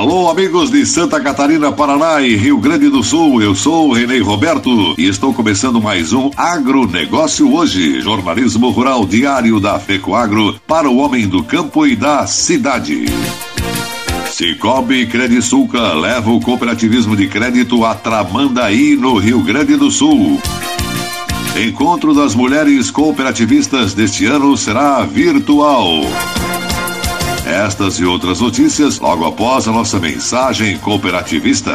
Alô, amigos de Santa Catarina, Paraná e Rio Grande do Sul. Eu sou o Renê Roberto e estou começando mais um Agronegócio hoje. Jornalismo rural diário da FECOAGro para o homem do campo e da cidade. Cicobi Credisulca leva o cooperativismo de crédito a Tramandaí, no Rio Grande do Sul. Encontro das mulheres cooperativistas deste ano será virtual. Estas e outras notícias logo após a nossa mensagem cooperativista.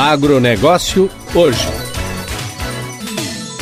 Agronegócio hoje.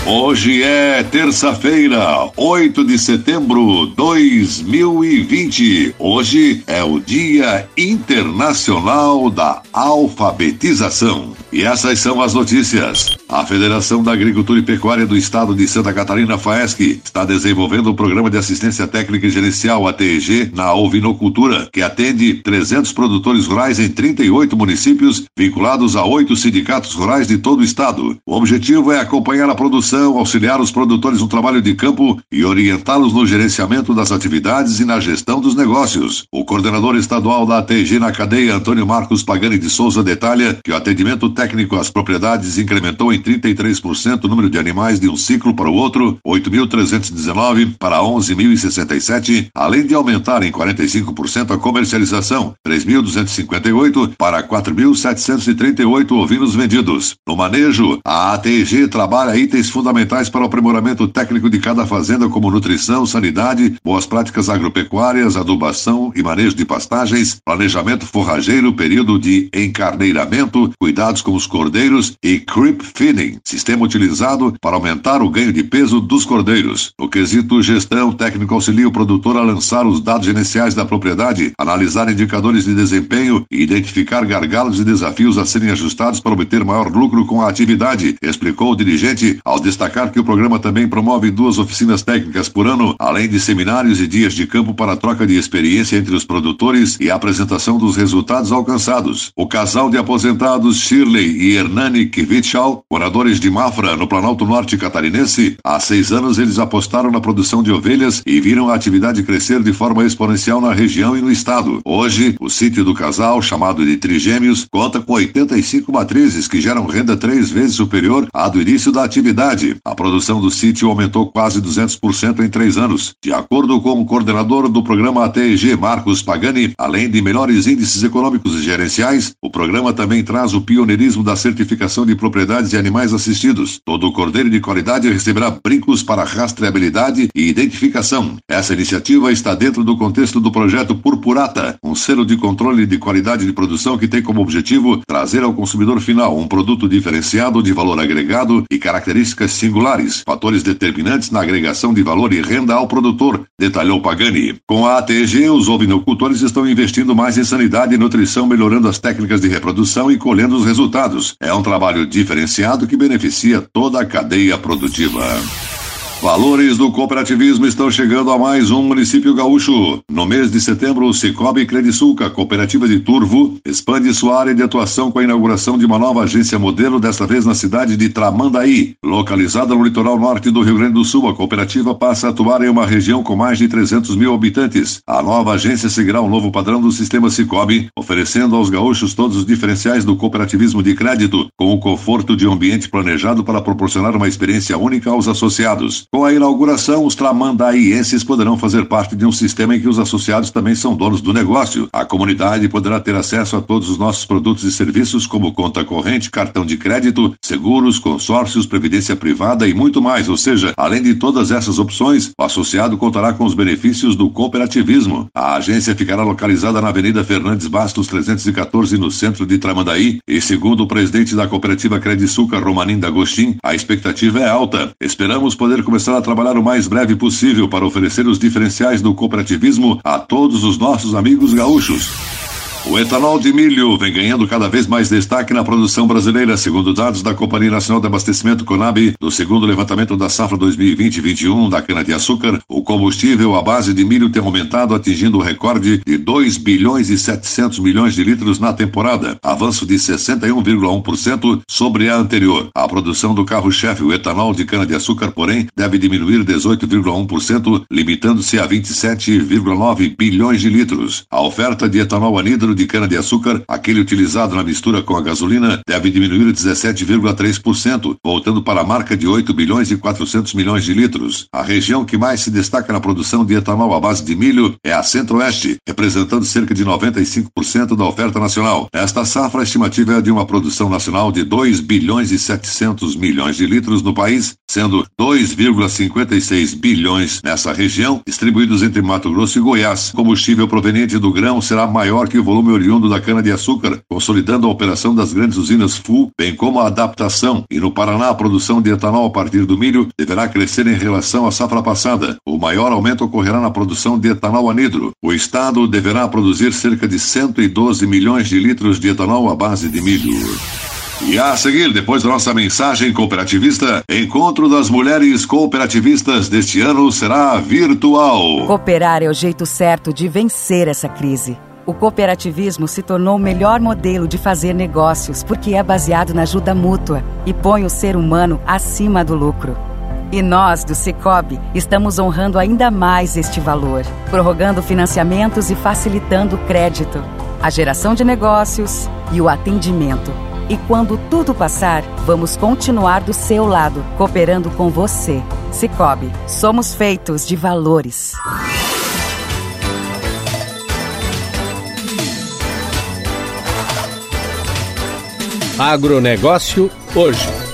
Hoje é terça-feira, 8 de setembro de 2020. Hoje é o Dia Internacional da Alfabetização. E essas são as notícias. A Federação da Agricultura e Pecuária do Estado de Santa Catarina, FAESC, está desenvolvendo um programa de assistência técnica e gerencial ATG na ovinocultura, que atende 300 produtores rurais em 38 municípios, vinculados a oito sindicatos rurais de todo o estado. O objetivo é acompanhar a produção, auxiliar os produtores no trabalho de campo e orientá-los no gerenciamento das atividades e na gestão dos negócios. O coordenador estadual da ATG na cadeia, Antônio Marcos Pagani de Souza, detalha que o atendimento técnico às propriedades incrementou em em 33% o número de animais de um ciclo para o outro, 8.319 para 11.067, além de aumentar em 45% a comercialização, 3.258 para 4.738 ovinos vendidos. No manejo, a ATG trabalha itens fundamentais para o aprimoramento técnico de cada fazenda, como nutrição, sanidade, boas práticas agropecuárias, adubação e manejo de pastagens, planejamento forrageiro, período de encarneiramento, cuidados com os cordeiros e creep feed feeding, sistema utilizado para aumentar o ganho de peso dos cordeiros. No quesito gestão, técnico auxilia o produtor a lançar os dados iniciais da propriedade, analisar indicadores de desempenho e identificar gargalos e desafios a serem ajustados para obter maior lucro com a atividade, explicou o dirigente, ao destacar que o programa também promove duas oficinas técnicas por ano, além de seminários e dias de campo para troca de experiência entre os produtores e a apresentação dos resultados alcançados. O casal de aposentados Shirley e Hernani Kvitschau Moradores de Mafra, no Planalto Norte Catarinense, há seis anos eles apostaram na produção de ovelhas e viram a atividade crescer de forma exponencial na região e no estado. Hoje, o sítio do casal, chamado de Trigêmeos, conta com 85 matrizes que geram renda três vezes superior à do início da atividade. A produção do sítio aumentou quase 200% em três anos. De acordo com o coordenador do programa ATG, Marcos Pagani, além de melhores índices econômicos e gerenciais, o programa também traz o pioneirismo da certificação de propriedades de animais assistidos. Todo cordeiro de qualidade receberá brincos para rastreabilidade e identificação. Essa iniciativa está dentro do contexto do projeto Purpurata, um selo de controle de qualidade de produção que tem como objetivo trazer ao consumidor final um produto diferenciado de valor agregado e características singulares, fatores determinantes na agregação de valor e renda ao produtor, detalhou Pagani. Com a ATG, os ovinocultores estão investindo mais em sanidade e nutrição, melhorando as técnicas de reprodução e colhendo os resultados. É um trabalho diferenciado que beneficia toda a cadeia produtiva. Valores do cooperativismo estão chegando a mais um município gaúcho. No mês de setembro, o Cicobi Credisulca, cooperativa de Turvo, expande sua área de atuação com a inauguração de uma nova agência modelo, desta vez na cidade de Tramandaí. Localizada no litoral norte do Rio Grande do Sul, a cooperativa passa a atuar em uma região com mais de 300 mil habitantes. A nova agência seguirá um novo padrão do sistema Cicobi, oferecendo aos gaúchos todos os diferenciais do cooperativismo de crédito, com o conforto de um ambiente planejado para proporcionar uma experiência única aos associados. Com a inauguração, os tramandaienses poderão fazer parte de um sistema em que os associados também são donos do negócio. A comunidade poderá ter acesso a todos os nossos produtos e serviços, como conta corrente, cartão de crédito, seguros, consórcios, previdência privada e muito mais. Ou seja, além de todas essas opções, o associado contará com os benefícios do cooperativismo. A agência ficará localizada na Avenida Fernandes Bastos 314, no centro de Tramandaí, e segundo o presidente da cooperativa Crediçuca, Romanim D'Agostin, a expectativa é alta. Esperamos poder começar a trabalhar o mais breve possível para oferecer os diferenciais do cooperativismo a todos os nossos amigos gaúchos. O etanol de milho vem ganhando cada vez mais destaque na produção brasileira, segundo dados da Companhia Nacional de Abastecimento Conab, do segundo levantamento da safra 2020-21 da cana-de-açúcar, o combustível à base de milho tem aumentado, atingindo o recorde de 2 bilhões e 700 milhões de litros na temporada, avanço de 61,1% sobre a anterior. A produção do carro-chefe, o etanol de cana-de-açúcar, porém, deve diminuir 18,1%, limitando-se a 27,9 bilhões de litros. A oferta de etanol anidro de cana-de-açúcar, aquele utilizado na mistura com a gasolina, deve diminuir 17,3%, voltando para a marca de 8 bilhões e 400 milhões de litros. A região que mais se destaca na produção de etanol à base de milho é a Centro-Oeste, representando cerca de 95% da oferta nacional. Esta safra estimativa é de uma produção nacional de 2 bilhões e 700 milhões de litros no país, sendo 2,56 bilhões nessa região, distribuídos entre Mato Grosso e Goiás. Combustível proveniente do grão será maior que o volume volume oriundo da cana-de-açúcar, consolidando a operação das grandes usinas FU, bem como a adaptação. E no Paraná, a produção de etanol a partir do milho deverá crescer em relação à safra passada. O maior aumento ocorrerá na produção de etanol anidro. O Estado deverá produzir cerca de 112 milhões de litros de etanol à base de milho. E a seguir, depois da nossa mensagem cooperativista, encontro das mulheres cooperativistas deste ano será virtual. Cooperar é o jeito certo de vencer essa crise. O cooperativismo se tornou o melhor modelo de fazer negócios porque é baseado na ajuda mútua e põe o ser humano acima do lucro. E nós, do Cicobi, estamos honrando ainda mais este valor, prorrogando financiamentos e facilitando o crédito, a geração de negócios e o atendimento. E quando tudo passar, vamos continuar do seu lado, cooperando com você. Cicobi, somos feitos de valores. Agronegócio hoje.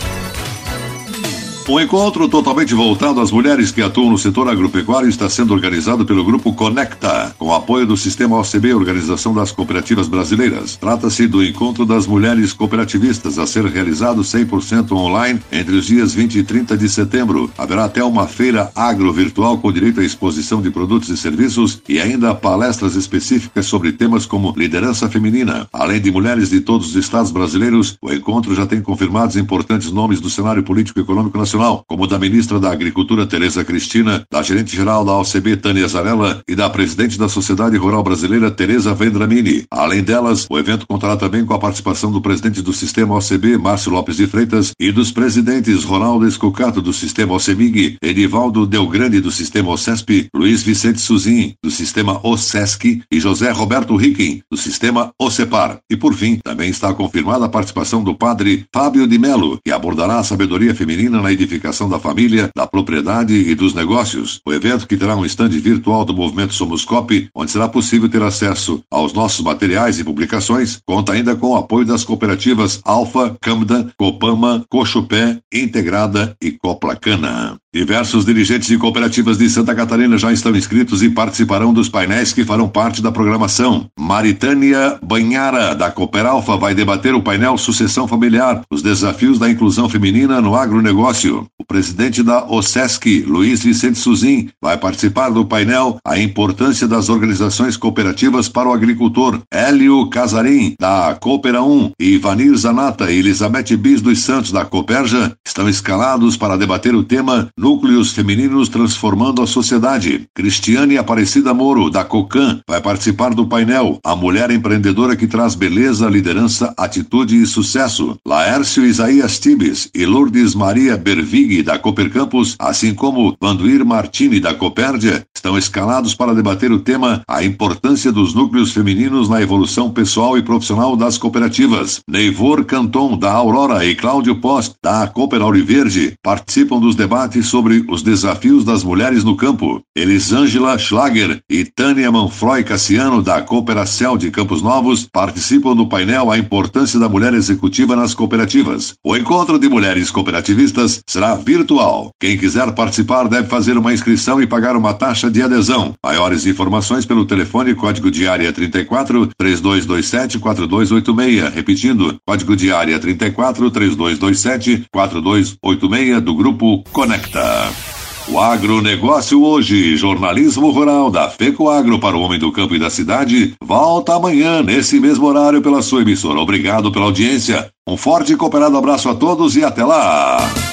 Um encontro totalmente voltado às mulheres que atuam no setor agropecuário está sendo organizado pelo Grupo Conecta, com apoio do Sistema OCB, Organização das Cooperativas Brasileiras. Trata-se do Encontro das Mulheres Cooperativistas, a ser realizado 100% online entre os dias 20 e 30 de setembro. Haverá até uma feira agro virtual com direito à exposição de produtos e serviços e ainda palestras específicas sobre temas como liderança feminina. Além de mulheres de todos os estados brasileiros, o encontro já tem confirmados importantes nomes do cenário político e econômico nacional Nacional, como da ministra da Agricultura, Tereza Cristina, da gerente-geral da OCB, Tânia Zarella, e da presidente da Sociedade Rural Brasileira, Tereza Vendramini. Além delas, o evento contará também com a participação do presidente do Sistema OCB, Márcio Lopes de Freitas, e dos presidentes Ronaldo Escocato, do Sistema OCEMIG, Edivaldo Delgrande, do Sistema OCESP, Luiz Vicente Suzin, do Sistema OCESC, e José Roberto Ricken, do Sistema OCEPAR. E, por fim, também está confirmada a participação do padre Fábio de Melo, que abordará a sabedoria feminina na edição da família, da propriedade e dos negócios. O evento, que terá um estande virtual do movimento Somos Cop, onde será possível ter acesso aos nossos materiais e publicações, conta ainda com o apoio das cooperativas Alfa, Camda, Copama, Cochupé, Integrada e Coplacana. Diversos dirigentes de cooperativas de Santa Catarina já estão inscritos e participarão dos painéis que farão parte da programação. Maritânia Banhara, da Cooperalfa, vai debater o painel Sucessão Familiar, os desafios da inclusão feminina no agronegócio. O presidente da OSESC, Luiz Vicente Suzin, vai participar do painel A Importância das Organizações Cooperativas para o Agricultor. Hélio Casarim, da Coopera 1, e Vanir Zanata e Elizabeth Bis dos Santos, da Cooperja, estão escalados para debater o tema Núcleos Femininos Transformando a Sociedade. Cristiane Aparecida Moro, da COCAN, vai participar do painel A Mulher Empreendedora que traz beleza, liderança, atitude e sucesso. Laércio Isaías Tibes e Lourdes Maria Berg Ervig, da Cooper Campus, assim como Vanduir Martini, da Copérdia, estão escalados para debater o tema A importância dos núcleos femininos na evolução pessoal e profissional das cooperativas. Neivor Canton, da Aurora, e Cláudio Post, da Cooper Auriverde, participam dos debates sobre os desafios das mulheres no campo. Elisângela Schlager e Tânia Manfroy Cassiano, da Cooperacel de Campos Novos, participam do painel A Importância da Mulher Executiva nas Cooperativas. O encontro de mulheres cooperativistas será virtual. Quem quiser participar deve fazer uma inscrição e pagar uma taxa de adesão. Maiores informações pelo telefone código de área 34 3227 4286. Repetindo, código de área 34 3227 4286 do grupo Conecta. O agronegócio hoje, jornalismo rural da FECO Agro para o homem do campo e da cidade, volta amanhã, nesse mesmo horário, pela sua emissora. Obrigado pela audiência. Um forte e cooperado abraço a todos e até lá!